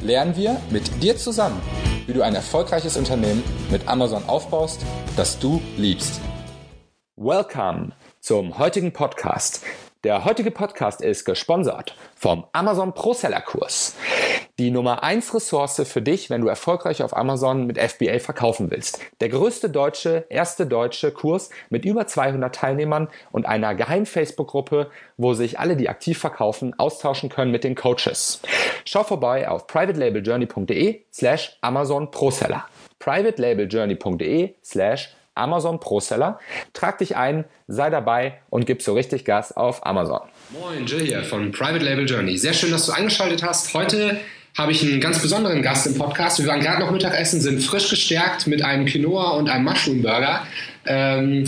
lernen wir mit dir zusammen, wie du ein erfolgreiches Unternehmen mit Amazon aufbaust, das du liebst. Welcome zum heutigen Podcast. Der heutige Podcast ist gesponsert vom Amazon Pro Seller Kurs. Die Nummer 1 Ressource für dich, wenn du erfolgreich auf Amazon mit FBA verkaufen willst. Der größte deutsche, erste deutsche Kurs mit über 200 Teilnehmern und einer geheimen Facebook-Gruppe, wo sich alle, die aktiv verkaufen, austauschen können mit den Coaches. Schau vorbei auf privatelabeljourney.de slash Amazon Pro Seller. privatelabeljourney.de slash Amazon Pro Seller. Trag dich ein, sei dabei und gib so richtig Gas auf Amazon. Moin, Jill hier von Private Label Journey. Sehr schön, dass du eingeschaltet hast. Heute habe ich einen ganz besonderen Gast im Podcast. Wir waren gerade noch Mittagessen, sind frisch gestärkt mit einem Quinoa und einem Mushroom Burger. Ähm,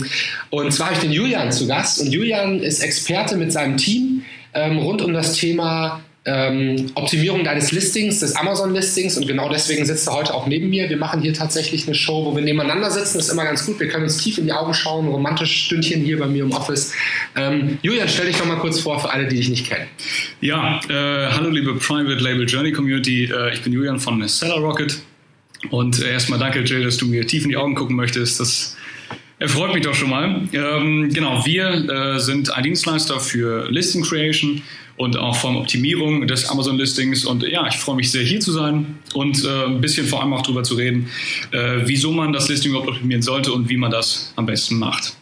und zwar habe ich den Julian zu Gast. Und Julian ist Experte mit seinem Team ähm, rund um das Thema ähm, Optimierung deines Listings, des Amazon-Listings und genau deswegen sitzt er heute auch neben mir. Wir machen hier tatsächlich eine Show, wo wir nebeneinander sitzen. Das ist immer ganz gut. Wir können uns tief in die Augen schauen. Romantisch Stündchen hier bei mir im Office. Ähm, Julian, stell dich doch mal kurz vor für alle, die dich nicht kennen. Ja, äh, hallo liebe Private Label Journey Community. Äh, ich bin Julian von Seller Rocket. Und äh, erstmal danke, Jill, dass du mir tief in die Augen gucken möchtest. Das erfreut mich doch schon mal. Ähm, genau, wir äh, sind ein Dienstleister für Listing Creation und auch von Optimierung des Amazon-Listings. Und ja, ich freue mich sehr, hier zu sein und äh, ein bisschen vor allem auch darüber zu reden, äh, wieso man das Listing überhaupt optimieren sollte und wie man das am besten macht.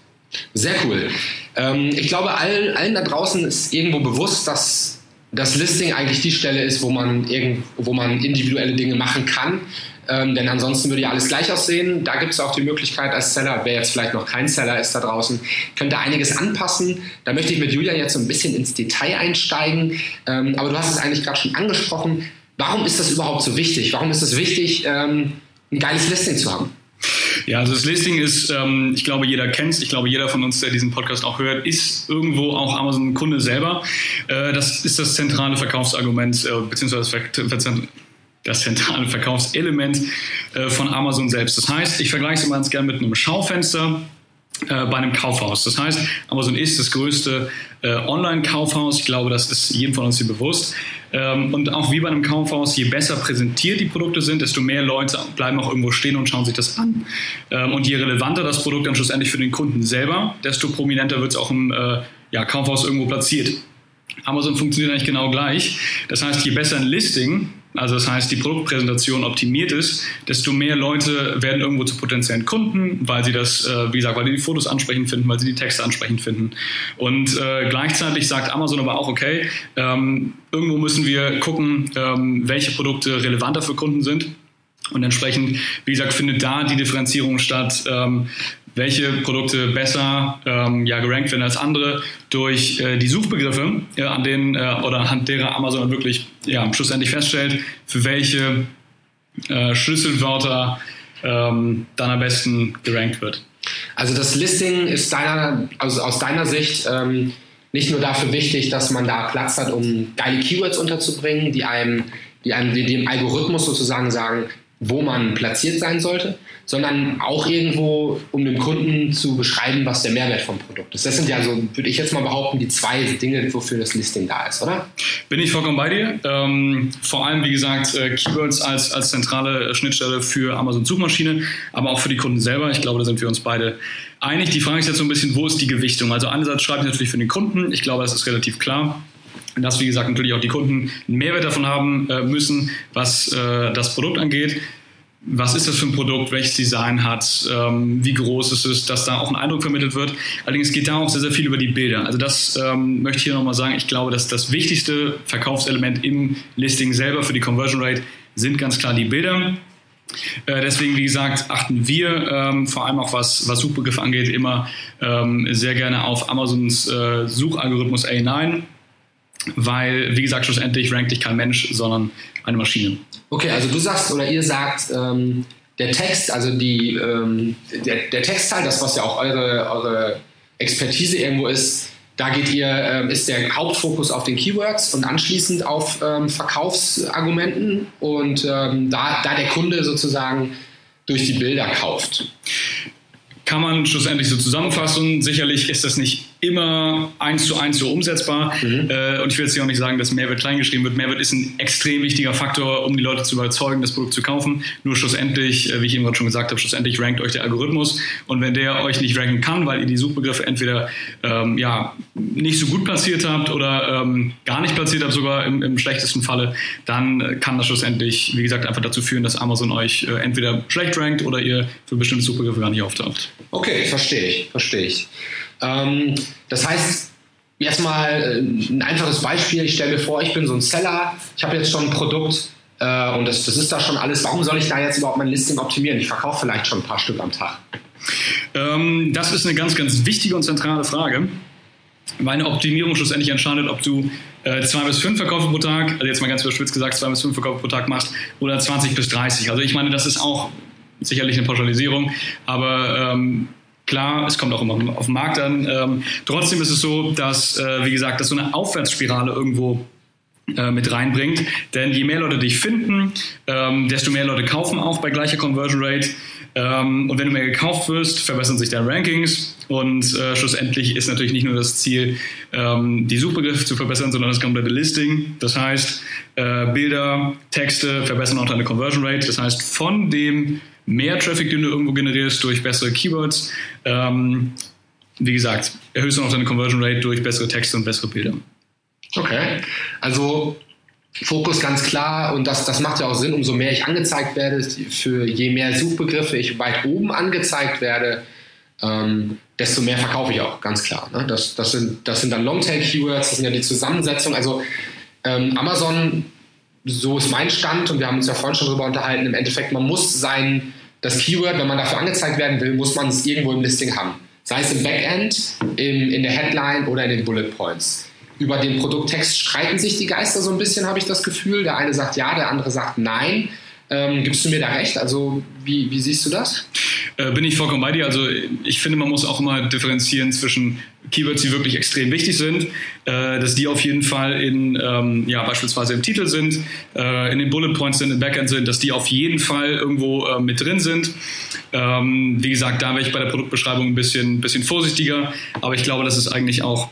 Sehr cool. Ähm, ich glaube, allen, allen da draußen ist irgendwo bewusst, dass das Listing eigentlich die Stelle ist, wo man, irgend, wo man individuelle Dinge machen kann. Ähm, denn ansonsten würde ja alles gleich aussehen. Da gibt es auch die Möglichkeit als Seller, wer jetzt vielleicht noch kein Seller ist da draußen, könnte einiges anpassen. Da möchte ich mit Julia jetzt so ein bisschen ins Detail einsteigen. Ähm, aber du hast es eigentlich gerade schon angesprochen. Warum ist das überhaupt so wichtig? Warum ist es wichtig, ähm, ein geiles Listing zu haben? Ja, also das Listing ist, ähm, ich glaube, jeder kennt es, ich glaube, jeder von uns, der diesen Podcast auch hört, ist irgendwo auch Amazon-Kunde selber. Äh, das ist das zentrale Verkaufsargument, äh, beziehungsweise das zentrale Verkaufselement äh, von Amazon selbst. Das heißt, ich vergleiche es immer ganz gerne mit einem Schaufenster äh, bei einem Kaufhaus. Das heißt, Amazon ist das größte äh, Online-Kaufhaus. Ich glaube, das ist jedem von uns hier bewusst. Ähm, und auch wie bei einem Kaufhaus, je besser präsentiert die Produkte sind, desto mehr Leute bleiben auch irgendwo stehen und schauen sich das an. Ähm, und je relevanter das Produkt dann schlussendlich für den Kunden selber, desto prominenter wird es auch im äh, ja, Kaufhaus irgendwo platziert. Amazon funktioniert eigentlich genau gleich. Das heißt, je besser ein Listing also das heißt, die Produktpräsentation optimiert ist, desto mehr Leute werden irgendwo zu potenziellen Kunden, weil sie das, äh, wie gesagt, weil sie die Fotos ansprechend finden, weil sie die Texte ansprechend finden. Und äh, gleichzeitig sagt Amazon aber auch, okay, ähm, irgendwo müssen wir gucken, ähm, welche Produkte relevanter für Kunden sind. Und entsprechend, wie gesagt, findet da die Differenzierung statt. Ähm, welche Produkte besser ähm, ja, gerankt werden als andere durch äh, die Suchbegriffe, äh, an denen äh, oder anhand derer Amazon wirklich ja, schlussendlich feststellt, für welche äh, Schlüsselwörter ähm, dann am besten gerankt wird. Also das Listing ist deiner, also aus deiner Sicht ähm, nicht nur dafür wichtig, dass man da Platz hat, um geile Keywords unterzubringen, die einem, die einem die dem Algorithmus sozusagen sagen, wo man platziert sein sollte, sondern auch irgendwo, um dem Kunden zu beschreiben, was der Mehrwert vom Produkt ist. Das sind ja so, würde ich jetzt mal behaupten, die zwei Dinge, wofür das Listing da ist, oder? Bin ich vollkommen bei dir. Ähm, vor allem, wie gesagt, äh, Keywords als, als zentrale Schnittstelle für Amazon Suchmaschine, aber auch für die Kunden selber. Ich glaube, da sind wir uns beide einig. Die Frage ist jetzt so ein bisschen, wo ist die Gewichtung? Also einerseits schreibe ich natürlich für den Kunden. Ich glaube, das ist relativ klar dass, wie gesagt, natürlich auch die Kunden einen Mehrwert davon haben äh, müssen, was äh, das Produkt angeht. Was ist das für ein Produkt, welches Design hat, ähm, wie groß ist es, dass da auch ein Eindruck vermittelt wird. Allerdings geht da auch sehr, sehr viel über die Bilder. Also das ähm, möchte ich hier nochmal sagen. Ich glaube, dass das wichtigste Verkaufselement im Listing selber für die Conversion Rate sind ganz klar die Bilder. Äh, deswegen, wie gesagt, achten wir ähm, vor allem auch was, was Suchbegriffe angeht, immer ähm, sehr gerne auf Amazons äh, Suchalgorithmus A9 weil, wie gesagt, schlussendlich rankt dich kein Mensch, sondern eine Maschine. Okay, also du sagst oder ihr sagt, ähm, der Text, also die, ähm, der, der Textteil, das, was ja auch eure, eure Expertise irgendwo ist, da geht ihr, ähm, ist der Hauptfokus auf den Keywords und anschließend auf ähm, Verkaufsargumenten und ähm, da, da der Kunde sozusagen durch die Bilder kauft. Kann man schlussendlich so zusammenfassen. Sicherlich ist das nicht immer eins zu eins so umsetzbar. Mhm. Äh, und ich will jetzt hier auch nicht sagen, dass Mehrwert kleingeschrieben wird. Mehrwert ist ein extrem wichtiger Faktor, um die Leute zu überzeugen, das Produkt zu kaufen. Nur schlussendlich, äh, wie ich eben gerade schon gesagt habe, schlussendlich rankt euch der Algorithmus. Und wenn der euch nicht ranken kann, weil ihr die Suchbegriffe entweder ähm, ja, nicht so gut platziert habt oder ähm, gar nicht platziert habt, sogar im, im schlechtesten Falle, dann äh, kann das schlussendlich, wie gesagt, einfach dazu führen, dass Amazon euch äh, entweder schlecht rankt oder ihr für bestimmte Suchbegriffe gar nicht auftaucht. Okay, verstehe ich, verstehe ich. Ähm, das heißt, jetzt mal äh, ein einfaches Beispiel. Ich stelle mir vor, ich bin so ein Seller, ich habe jetzt schon ein Produkt äh, und das, das ist da schon alles. Warum soll ich da jetzt überhaupt mein Listing optimieren? Ich verkaufe vielleicht schon ein paar Stück am Tag. Ähm, das ist eine ganz, ganz wichtige und zentrale Frage. Meine Optimierung schlussendlich entscheidet, ob du äh, zwei bis fünf Verkäufe pro Tag, also jetzt mal ganz überspitzt gesagt, zwei bis fünf Verkäufe pro Tag machst oder 20 bis 30. Also ich meine, das ist auch sicherlich eine Pauschalisierung, aber ähm, Klar, es kommt auch immer auf den Markt an. Ähm, trotzdem ist es so, dass, äh, wie gesagt, dass so eine Aufwärtsspirale irgendwo äh, mit reinbringt. Denn je mehr Leute dich finden, ähm, desto mehr Leute kaufen auch bei gleicher Conversion Rate. Ähm, und wenn du mehr gekauft wirst, verbessern sich deine Rankings. Und äh, schlussendlich ist natürlich nicht nur das Ziel, ähm, die Suchbegriffe zu verbessern, sondern das komplette Listing. Das heißt, äh, Bilder, Texte verbessern auch deine Conversion Rate. Das heißt, von dem mehr Traffic, den du irgendwo generierst durch bessere Keywords. Ähm, wie gesagt, erhöhst du noch deine Conversion Rate durch bessere Texte und bessere Bilder. Okay, also Fokus ganz klar und das, das macht ja auch Sinn, umso mehr ich angezeigt werde, für je mehr Suchbegriffe ich weit oben angezeigt werde, ähm, desto mehr verkaufe ich auch, ganz klar. Ne? Das, das, sind, das sind dann Longtail-Keywords, das sind ja die Zusammensetzung. Also ähm, Amazon, so ist mein Stand und wir haben uns ja vorhin schon darüber unterhalten, im Endeffekt, man muss sein das Keyword, wenn man dafür angezeigt werden will, muss man es irgendwo im Listing haben. Sei es im Backend, im, in der Headline oder in den Bullet Points. Über den Produkttext streiten sich die Geister so ein bisschen, habe ich das Gefühl. Der eine sagt ja, der andere sagt nein. Ähm, gibst du mir da recht? Also wie, wie siehst du das? Äh, bin ich vollkommen bei dir. Also ich finde, man muss auch immer differenzieren zwischen Keywords, die wirklich extrem wichtig sind, äh, dass die auf jeden Fall in, ähm, ja, beispielsweise im Titel sind, äh, in den Bullet Points sind, im Backend sind, dass die auf jeden Fall irgendwo mit drin sind. Ähm, wie gesagt, da wäre ich bei der Produktbeschreibung ein bisschen, bisschen vorsichtiger, aber ich glaube, das ist eigentlich auch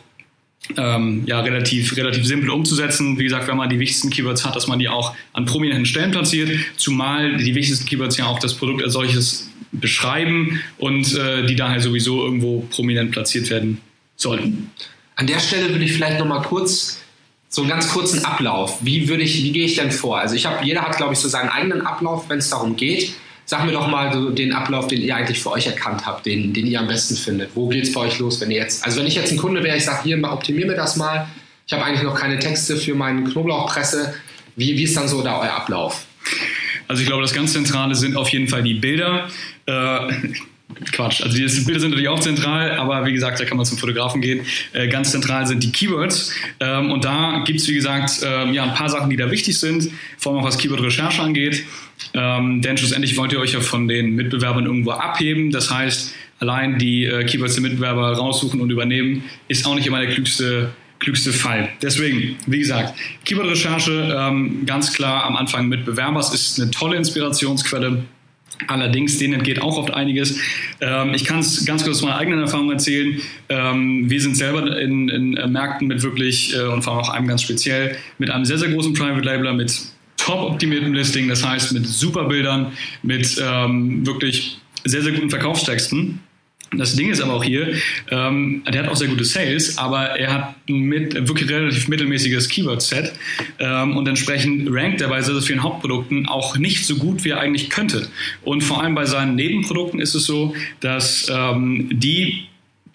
ähm, ja, relativ, relativ simpel umzusetzen. Wie gesagt, wenn man die wichtigsten Keywords hat, dass man die auch an prominenten Stellen platziert, zumal die wichtigsten Keywords ja auch das Produkt als solches beschreiben und äh, die daher sowieso irgendwo prominent platziert werden sollten. An der Stelle würde ich vielleicht nochmal kurz so einen ganz kurzen Ablauf. Wie würde ich, wie gehe ich denn vor? Also ich habe, jeder hat, glaube ich, so seinen eigenen Ablauf, wenn es darum geht. Sag mir doch mal so den Ablauf, den ihr eigentlich für euch erkannt habt, den, den ihr am besten findet. Wo geht es bei euch los, wenn ihr jetzt, also wenn ich jetzt ein Kunde wäre, ich sage, hier, optimier mir das mal. Ich habe eigentlich noch keine Texte für meinen Knoblauchpresse. Wie, wie ist dann so da euer Ablauf? Also ich glaube, das ganz Zentrale sind auf jeden Fall die Bilder. Äh, Quatsch. Also die Bilder sind natürlich auch zentral, aber wie gesagt, da kann man zum Fotografen gehen. Äh, ganz zentral sind die Keywords. Ähm, und da gibt es, wie gesagt, ähm, ja, ein paar Sachen, die da wichtig sind, vor allem auch was Keyword-Recherche angeht. Ähm, denn schlussendlich wollt ihr euch ja von den Mitbewerbern irgendwo abheben. Das heißt, allein die äh, Keywords der Mitbewerber raussuchen und übernehmen, ist auch nicht immer der klügste klügste Fall. Deswegen, wie gesagt, Keyword-Recherche ähm, ganz klar am Anfang mit Bewerbers ist eine tolle Inspirationsquelle. Allerdings, denen entgeht auch oft einiges. Ähm, ich kann es ganz kurz aus meiner eigenen Erfahrung erzählen. Ähm, wir sind selber in, in äh, Märkten mit wirklich, äh, und vor allem auch einem ganz speziell, mit einem sehr, sehr großen Private Labeler, mit top optimiertem Listing, das heißt mit super Bildern, mit ähm, wirklich sehr, sehr guten Verkaufstexten. Das Ding ist aber auch hier, ähm, der hat auch sehr gute Sales, aber er hat mit, wirklich relativ mittelmäßiges Keyword-Set ähm, und entsprechend rankt er bei sehr, sehr vielen Hauptprodukten auch nicht so gut, wie er eigentlich könnte. Und vor allem bei seinen Nebenprodukten ist es so, dass ähm, die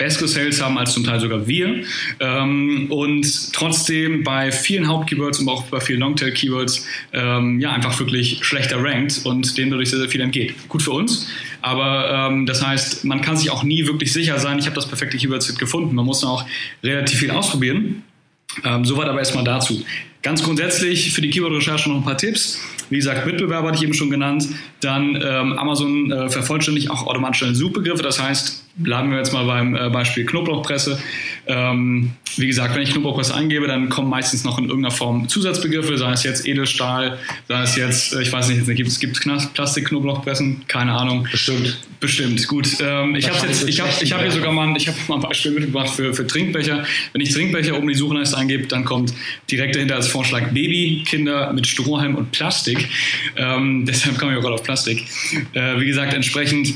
bessere Sales haben als zum Teil sogar wir ähm, und trotzdem bei vielen Hauptkeywords und auch bei vielen Longtail-Keywords ähm, ja einfach wirklich schlechter rankt und denen dadurch sehr, sehr viel entgeht. Gut für uns, aber ähm, das heißt, man kann sich auch nie wirklich sicher sein, ich habe das perfekte Keyword-Set gefunden. Man muss auch relativ viel ausprobieren. Ähm, soweit aber erstmal dazu. Ganz grundsätzlich für die Keyword-Recherche noch ein paar Tipps. Wie gesagt, Mitbewerber hatte ich eben schon genannt. Dann ähm, Amazon äh, vervollständigt auch automatisch seine Suchbegriffe. Das heißt, bleiben wir jetzt mal beim äh, Beispiel Knoblauchpresse. Ähm, wie gesagt, wenn ich Knoblauchpresse eingebe, dann kommen meistens noch in irgendeiner Form Zusatzbegriffe, sei es jetzt Edelstahl, sei es jetzt, äh, ich weiß nicht, gibt es gibt Plastikknoblauchpressen? Keine Ahnung. Bestimmt. Bestimmt, gut. Ähm, ich habe jetzt, ich habe, ich habe hier sogar mal, ich habe mal ein Beispiel mitgebracht für, für Trinkbecher. Wenn ich Trinkbecher oben die Suchleiste eingebe, dann kommt direkt dahinter als Vorschlag Baby, Kinder mit Strohhalm und Plastik. Ähm, deshalb komme ich auch gerade auf Plastik. Äh, wie gesagt, entsprechend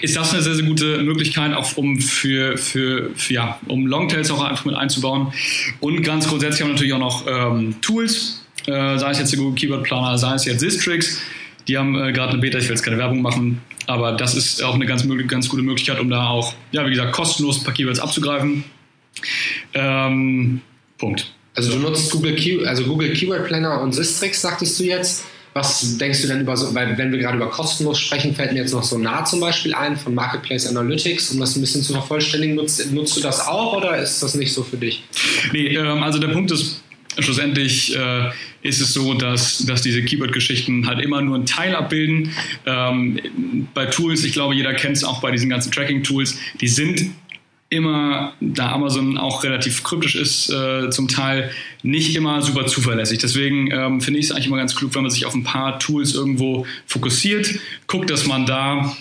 ist das eine sehr, sehr gute Möglichkeit, auch um für, für, für ja, um Longtails auch einfach mit einzubauen. Und ganz grundsätzlich haben wir natürlich auch noch ähm, Tools, äh, sei es jetzt der Google Keyword Planner, sei es jetzt Sistrix. Die haben äh, gerade eine Beta, ich will jetzt keine Werbung machen, aber das ist auch eine ganz, ganz gute Möglichkeit, um da auch, ja, wie gesagt, kostenlos ein paar Keywords abzugreifen. Ähm, Punkt. Also du nutzt Google, Key also Google Keyword Planner und Sistrix, sagtest du jetzt. Was denkst du denn über so, weil wenn wir gerade über kostenlos sprechen, fällt mir jetzt noch so nah zum Beispiel ein von Marketplace Analytics, um das ein bisschen zu vervollständigen. Nutzt, nutzt du das auch oder ist das nicht so für dich? Nee, ähm, also der Punkt ist, schlussendlich äh, ist es so, dass, dass diese Keyword-Geschichten halt immer nur einen Teil abbilden. Ähm, bei Tools, ich glaube, jeder kennt es auch bei diesen ganzen Tracking-Tools, die sind immer, da Amazon auch relativ kryptisch ist, äh, zum Teil nicht immer super zuverlässig. Deswegen ähm, finde ich es eigentlich immer ganz klug, wenn man sich auf ein paar Tools irgendwo fokussiert, guckt, dass man da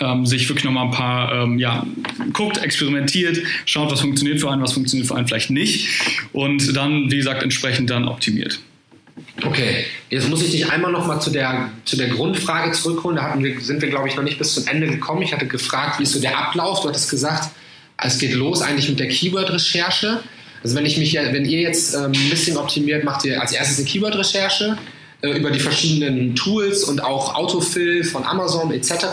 ähm, sich wirklich nochmal ein paar, ähm, ja, guckt, experimentiert, schaut, was funktioniert für einen, was funktioniert für einen vielleicht nicht und dann, wie gesagt, entsprechend dann optimiert. Okay, jetzt muss ich dich einmal nochmal zu der, zu der Grundfrage zurückholen. Da wir, sind wir, glaube ich, noch nicht bis zum Ende gekommen. Ich hatte gefragt, wie ist so der Ablauf? Du hattest gesagt, es geht los eigentlich mit der Keyword-Recherche. Also wenn ich mich, wenn ihr jetzt ähm, ein bisschen optimiert, macht ihr als erstes eine Keyword-Recherche äh, über die verschiedenen Tools und auch Autofill von Amazon etc.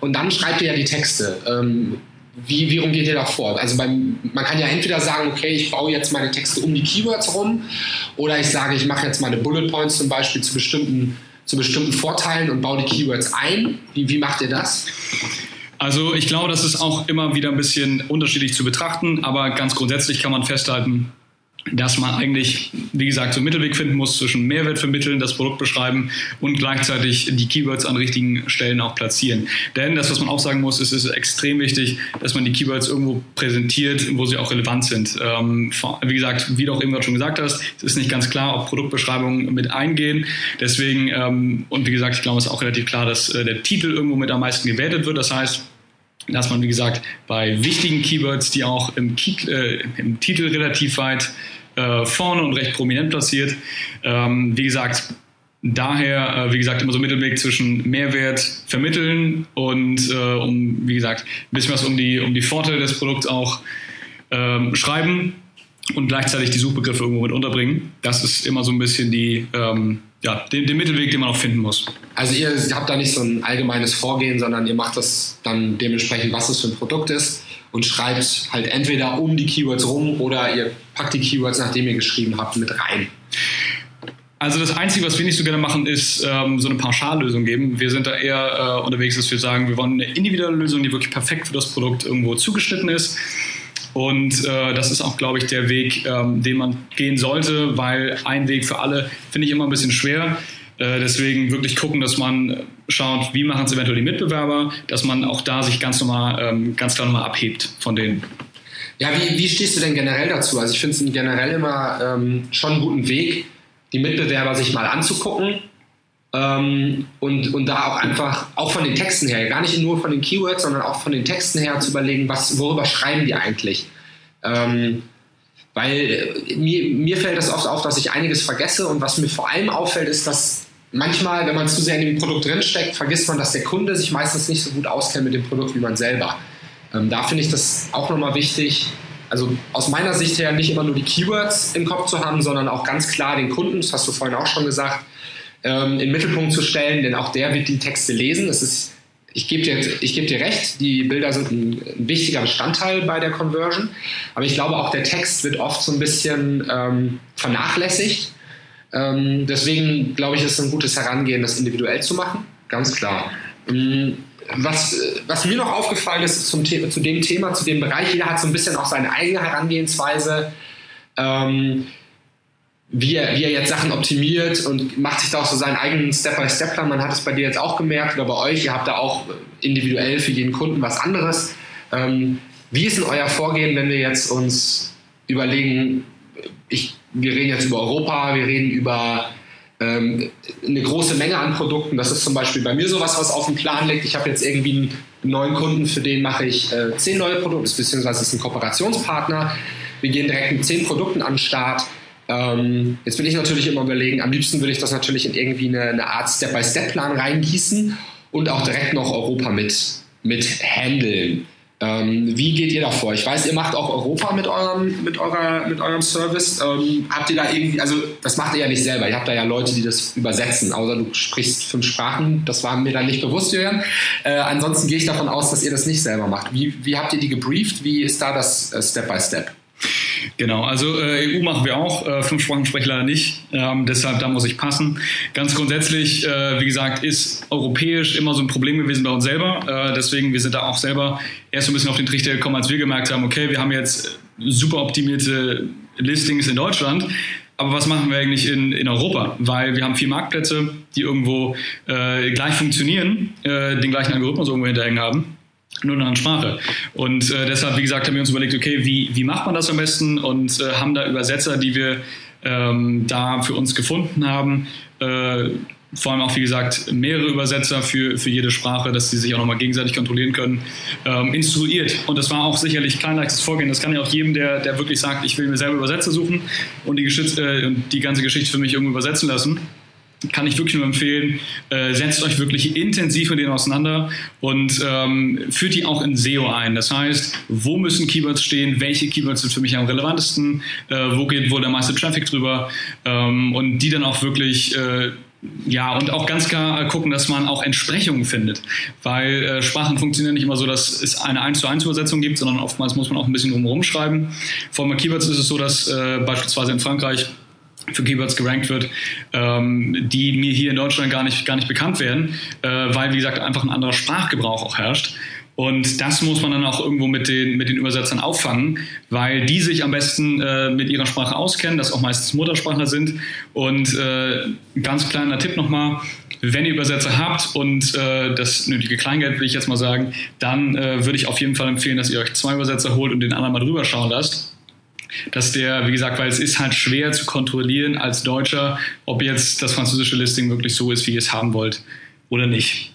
Und dann schreibt ihr ja die Texte. Ähm, wie, wie rum geht ihr da vor? Also beim, man kann ja entweder sagen, okay, ich baue jetzt meine Texte um die Keywords rum, oder ich sage, ich mache jetzt meine Bullet Points zum Beispiel zu bestimmten, zu bestimmten Vorteilen und baue die Keywords ein. Wie, wie macht ihr das? Also ich glaube, das ist auch immer wieder ein bisschen unterschiedlich zu betrachten, aber ganz grundsätzlich kann man festhalten, dass man eigentlich, wie gesagt, so einen Mittelweg finden muss zwischen Mehrwert vermitteln, das Produkt beschreiben und gleichzeitig die Keywords an richtigen Stellen auch platzieren. Denn das, was man auch sagen muss, ist, ist extrem wichtig, dass man die Keywords irgendwo präsentiert, wo sie auch relevant sind. Ähm, wie gesagt, wie du auch eben schon gesagt hast, es ist nicht ganz klar, ob Produktbeschreibungen mit eingehen. Deswegen, ähm, und wie gesagt, ich glaube, es ist auch relativ klar, dass äh, der Titel irgendwo mit am meisten gewertet wird. Das heißt, dass man, wie gesagt, bei wichtigen Keywords, die auch im, äh, im Titel relativ weit äh, vorne und recht prominent platziert. Ähm, wie gesagt, daher, äh, wie gesagt, immer so Mittelweg zwischen Mehrwert vermitteln und äh, um, wie gesagt, ein bisschen was um die, um die Vorteile des Produkts auch ähm, schreiben und gleichzeitig die Suchbegriffe irgendwo mit unterbringen. Das ist immer so ein bisschen die, ähm, ja, den, den, Mittelweg, den man auch finden muss. Also ihr habt da nicht so ein allgemeines Vorgehen, sondern ihr macht das dann dementsprechend, was es für ein Produkt ist und schreibt halt entweder um die Keywords rum oder ihr packt die Keywords, nachdem ihr geschrieben habt, mit rein. Also das Einzige, was wir nicht so gerne machen, ist ähm, so eine Pauschallösung geben. Wir sind da eher äh, unterwegs, dass wir sagen, wir wollen eine individuelle Lösung, die wirklich perfekt für das Produkt irgendwo zugeschnitten ist. Und äh, das ist auch, glaube ich, der Weg, ähm, den man gehen sollte, weil ein Weg für alle finde ich immer ein bisschen schwer. Äh, deswegen wirklich gucken, dass man schaut, wie machen es eventuell die Mitbewerber, dass man auch da sich ganz normal, ähm, ganz klar nochmal abhebt von denen. Ja, wie, wie stehst du denn generell dazu? Also ich finde es generell immer ähm, schon einen guten Weg, die Mitbewerber sich mal anzugucken ähm, und, und da auch einfach, auch von den Texten her, gar nicht nur von den Keywords, sondern auch von den Texten her zu überlegen, was, worüber schreiben die eigentlich? Ähm, weil äh, mir, mir fällt das oft auf, dass ich einiges vergesse und was mir vor allem auffällt, ist, dass manchmal, wenn man zu sehr in dem Produkt drinsteckt, vergisst man, dass der Kunde sich meistens nicht so gut auskennt mit dem Produkt wie man selber. Ähm, da finde ich das auch nochmal wichtig, also aus meiner Sicht her nicht immer nur die Keywords im Kopf zu haben, sondern auch ganz klar den Kunden, das hast du vorhin auch schon gesagt, ähm, in den Mittelpunkt zu stellen, denn auch der wird die Texte lesen. Das ist, ich gebe dir, geb dir recht, die Bilder sind ein, ein, wichtiger Bestandteil bei der Conversion, aber ich glaube auch der Text wird oft so ein bisschen ähm, vernachlässigt ähm, deswegen glaube ich, ist es ein gutes Herangehen, das individuell zu machen. Ganz klar. Ähm, was, was, mir noch aufgefallen ist zum The zu dem Thema, zu dem Bereich, jeder hat so ein bisschen auch seine eigene Herangehensweise. ähm, wie, er, wie er jetzt Sachen optimiert und macht sich da auch so seinen eigenen Step-by-Step-Plan. Man hat es bei dir jetzt auch gemerkt oder bei euch, ihr habt da auch individuell für jeden Kunden was anderes. Ähm, wie ist denn euer Vorgehen, wenn wir jetzt uns überlegen, ich, wir reden jetzt über Europa, wir reden über ähm, eine große Menge an Produkten. Das ist zum Beispiel bei mir sowas, was auf dem Plan liegt. Ich habe jetzt irgendwie einen neuen Kunden, für den mache ich äh, zehn neue Produkte, beziehungsweise ist ein Kooperationspartner. Wir gehen direkt mit zehn Produkten an den Start. Ähm, jetzt will ich natürlich immer überlegen, am liebsten würde ich das natürlich in irgendwie eine, eine Art Step-by-Step-Plan reingießen und auch direkt noch Europa mit, mit handeln. Ähm, wie geht ihr da vor? Ich weiß, ihr macht auch Europa mit eurem, mit eurer, mit eurem Service. Ähm, habt ihr da irgendwie, also das macht ihr ja nicht selber. Ihr habt da ja Leute, die das übersetzen. Außer du sprichst fünf Sprachen, das war mir dann nicht bewusst, Jürgen. Äh, ansonsten gehe ich davon aus, dass ihr das nicht selber macht. Wie, wie habt ihr die gebrieft? Wie ist da das äh, Step by Step? Genau, also äh, EU machen wir auch, äh, fünf Sprachen leider nicht, ähm, deshalb da muss ich passen. Ganz grundsätzlich, äh, wie gesagt, ist europäisch immer so ein Problem gewesen bei uns selber, äh, deswegen wir sind da auch selber erst so ein bisschen auf den Trichter gekommen, als wir gemerkt haben, okay, wir haben jetzt super optimierte Listings in Deutschland, aber was machen wir eigentlich in, in Europa? Weil wir haben vier Marktplätze, die irgendwo äh, gleich funktionieren, äh, den gleichen Algorithmus irgendwo hinterhängen haben nur in einer Sprache. Und äh, deshalb, wie gesagt, haben wir uns überlegt, okay, wie, wie macht man das am besten? Und äh, haben da Übersetzer, die wir ähm, da für uns gefunden haben. Äh, vor allem auch, wie gesagt, mehrere Übersetzer für, für jede Sprache, dass sie sich auch nochmal gegenseitig kontrollieren können, ähm, instruiert. Und das war auch sicherlich kein leichtes Vorgehen. Das kann ja auch jedem, der, der wirklich sagt, ich will mir selber Übersetzer suchen und die, äh, die ganze Geschichte für mich irgendwo übersetzen lassen kann ich wirklich nur empfehlen, äh, setzt euch wirklich intensiv mit denen auseinander und ähm, führt die auch in SEO ein. Das heißt, wo müssen Keywords stehen, welche Keywords sind für mich am relevantesten, äh, wo geht wohl der meiste Traffic drüber ähm, und die dann auch wirklich äh, ja, und auch ganz klar gucken, dass man auch Entsprechungen findet. Weil äh, Sprachen funktionieren nicht immer so, dass es eine 1 zu 1 Übersetzung gibt, sondern oftmals muss man auch ein bisschen drumherum schreiben. Vor Keywords ist es so, dass äh, beispielsweise in Frankreich für Keywords gerankt wird, ähm, die mir hier in Deutschland gar nicht, gar nicht bekannt werden, äh, weil, wie gesagt, einfach ein anderer Sprachgebrauch auch herrscht. Und das muss man dann auch irgendwo mit den, mit den Übersetzern auffangen, weil die sich am besten äh, mit ihrer Sprache auskennen, das auch meistens Muttersprachler sind. Und äh, ganz kleiner Tipp nochmal, wenn ihr Übersetzer habt und äh, das nötige Kleingeld, will ich jetzt mal sagen, dann äh, würde ich auf jeden Fall empfehlen, dass ihr euch zwei Übersetzer holt und den anderen mal drüber schauen lasst dass der, wie gesagt, weil es ist halt schwer zu kontrollieren als Deutscher, ob jetzt das französische Listing wirklich so ist, wie ihr es haben wollt oder nicht.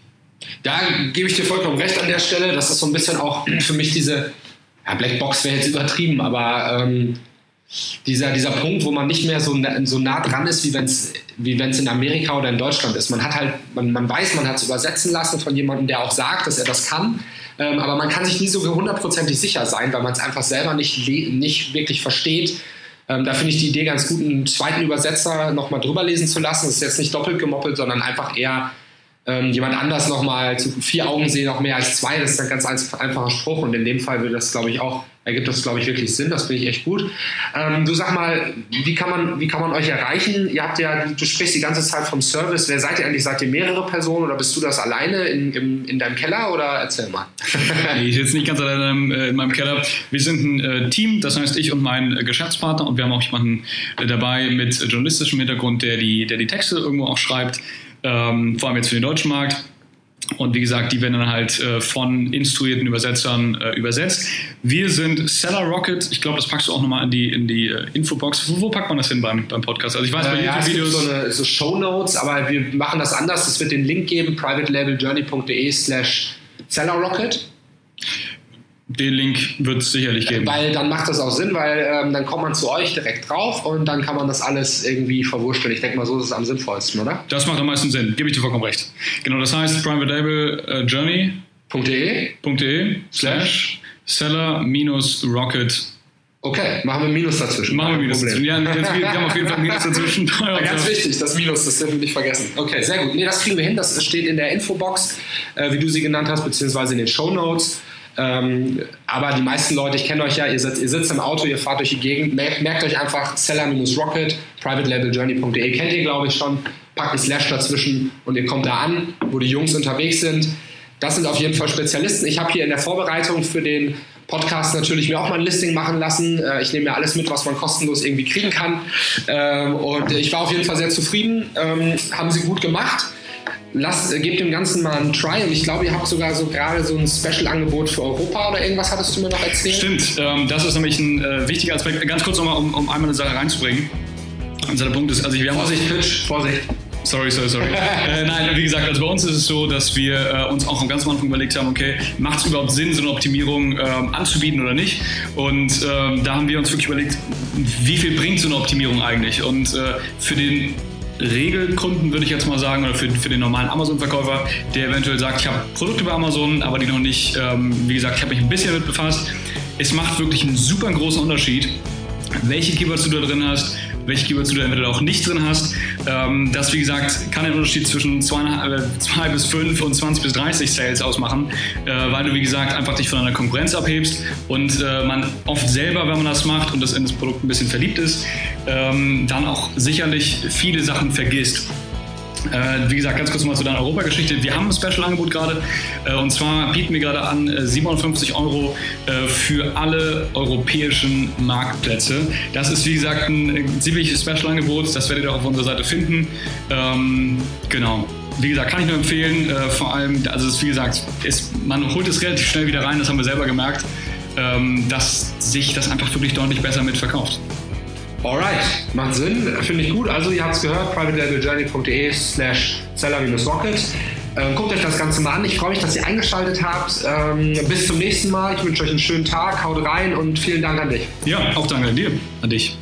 Da gebe ich dir vollkommen recht an der Stelle. Das ist so ein bisschen auch für mich diese, ja, Blackbox wäre jetzt übertrieben, aber ähm, dieser, dieser Punkt, wo man nicht mehr so, so nah dran ist, wie wenn es wie wenn's in Amerika oder in Deutschland ist. Man hat halt, man, man weiß, man hat es übersetzen lassen von jemandem, der auch sagt, dass er das kann. Ähm, aber man kann sich nie so hundertprozentig sicher sein, weil man es einfach selber nicht, nicht wirklich versteht. Ähm, da finde ich die Idee ganz gut, einen zweiten Übersetzer nochmal drüber lesen zu lassen. Das ist jetzt nicht doppelt gemoppelt, sondern einfach eher ähm, jemand anders nochmal zu vier Augen sehen, auch mehr als zwei. Das ist ein ganz einfacher Spruch und in dem Fall würde das, glaube ich, auch ergibt das, glaube ich, wirklich Sinn. Das finde ich echt gut. Ähm, du sag mal, wie kann, man, wie kann man euch erreichen? Ihr habt ja, du sprichst die ganze Zeit vom Service. Wer seid ihr eigentlich? Seid ihr mehrere Personen oder bist du das alleine in, in, in deinem Keller oder erzähl mal? ich sitze nicht ganz alleine in, äh, in, meinem Keller. Wir sind ein äh, Team, das heißt ich und mein äh, Geschäftspartner und wir haben auch jemanden dabei mit journalistischem Hintergrund, der die, der die Texte irgendwo auch schreibt, ähm, vor allem jetzt für den deutschen Markt. Und wie gesagt, die werden dann halt äh, von instruierten Übersetzern äh, übersetzt. Wir sind Seller Rocket. Ich glaube, das packst du auch nochmal in die, in die äh, Infobox. Wo, wo, packt man das hin beim, beim Podcast? Also ich weiß, bei äh. Ja, so, so Show Notes, aber wir machen das anders. Es wird den Link geben, privatelabeljourney.de slash Seller Rocket. Den Link wird es sicherlich geben. Weil dann macht das auch Sinn, weil ähm, dann kommt man zu euch direkt drauf und dann kann man das alles irgendwie verwurschteln. Ich denke mal, so ist es am sinnvollsten, oder? Das macht am meisten Sinn, gebe ich dir vollkommen recht. Genau, das heißt Private Label äh, Journey.de slash seller-rocket Okay, machen wir Minus dazwischen. Machen wir Minus dazwischen. Ja, wir, wir haben auf jeden Fall Minus dazwischen. ja, ganz wichtig, das Minus, das dürfen wir nicht vergessen. Okay, sehr gut. Nee, das kriegen wir hin. Das steht in der Infobox, äh, wie du sie genannt hast, beziehungsweise in den Show Notes. Ähm, aber die meisten Leute, ich kenne euch ja, ihr sitzt, ihr sitzt, im Auto, ihr fahrt durch die Gegend, merkt, merkt euch einfach seller-rocket, privatelabeljourney.de, kennt ihr glaube ich schon, packt ein Slash dazwischen und ihr kommt da an, wo die Jungs unterwegs sind. Das sind auf jeden Fall Spezialisten. Ich habe hier in der Vorbereitung für den Podcast natürlich mir auch mal ein Listing machen lassen. Äh, ich nehme mir alles mit, was man kostenlos irgendwie kriegen kann. Ähm, und ich war auf jeden Fall sehr zufrieden. Ähm, haben sie gut gemacht. Lasst, äh, gebt dem Ganzen mal einen Try und ich glaube, ihr habt sogar so gerade so ein Special-Angebot für Europa oder irgendwas hattest du mir noch erzählt? Stimmt, ähm, das ist nämlich ein äh, wichtiger Aspekt. Ganz kurz nochmal, um, um einmal eine Sache reinzubringen. Unser Punkt ist, also wir haben Vorsicht, Pitch, Vorsicht. Sorry, sorry, sorry. äh, nein, wie gesagt, also bei uns ist es so, dass wir äh, uns auch am ganz Anfang überlegt haben, okay, macht es überhaupt Sinn, so eine Optimierung ähm, anzubieten oder nicht? Und ähm, da haben wir uns wirklich überlegt, wie viel bringt so eine Optimierung eigentlich? Und äh, für den Regelkunden würde ich jetzt mal sagen, oder für, für den normalen Amazon-Verkäufer, der eventuell sagt, ich habe Produkte bei Amazon, aber die noch nicht, ähm, wie gesagt, ich habe mich ein bisschen damit befasst. Es macht wirklich einen super großen Unterschied, welche Keywords du da drin hast, welche Keywords du da entweder auch nicht drin hast. Ähm, das, wie gesagt, kann den Unterschied zwischen 2 äh, bis 5 und 20 bis 30 Sales ausmachen, äh, weil du, wie gesagt, einfach dich von einer Konkurrenz abhebst und äh, man oft selber, wenn man das macht und das in das Produkt ein bisschen verliebt ist, ähm, dann auch sicherlich viele Sachen vergisst. Äh, wie gesagt, ganz kurz mal zu deiner Europageschichte. Wir haben ein Special-Angebot gerade äh, und zwar bieten wir gerade an äh, 57 Euro äh, für alle europäischen Marktplätze. Das ist wie gesagt ein ziemliches Special-Angebot, das werdet ihr auch auf unserer Seite finden. Ähm, genau. Wie gesagt, kann ich nur empfehlen. Äh, vor allem, also ist, wie gesagt, ist, man holt es relativ schnell wieder rein, das haben wir selber gemerkt, ähm, dass sich das einfach wirklich deutlich besser mitverkauft. Alright, macht Sinn, finde ich gut. Also ihr habt es gehört, privatelabeljourney.de slash seller-rocket. Ähm, guckt euch das Ganze mal an. Ich freue mich, dass ihr eingeschaltet habt. Ähm, bis zum nächsten Mal. Ich wünsche euch einen schönen Tag. Haut rein und vielen Dank an dich. Ja, auch danke an dir, an dich.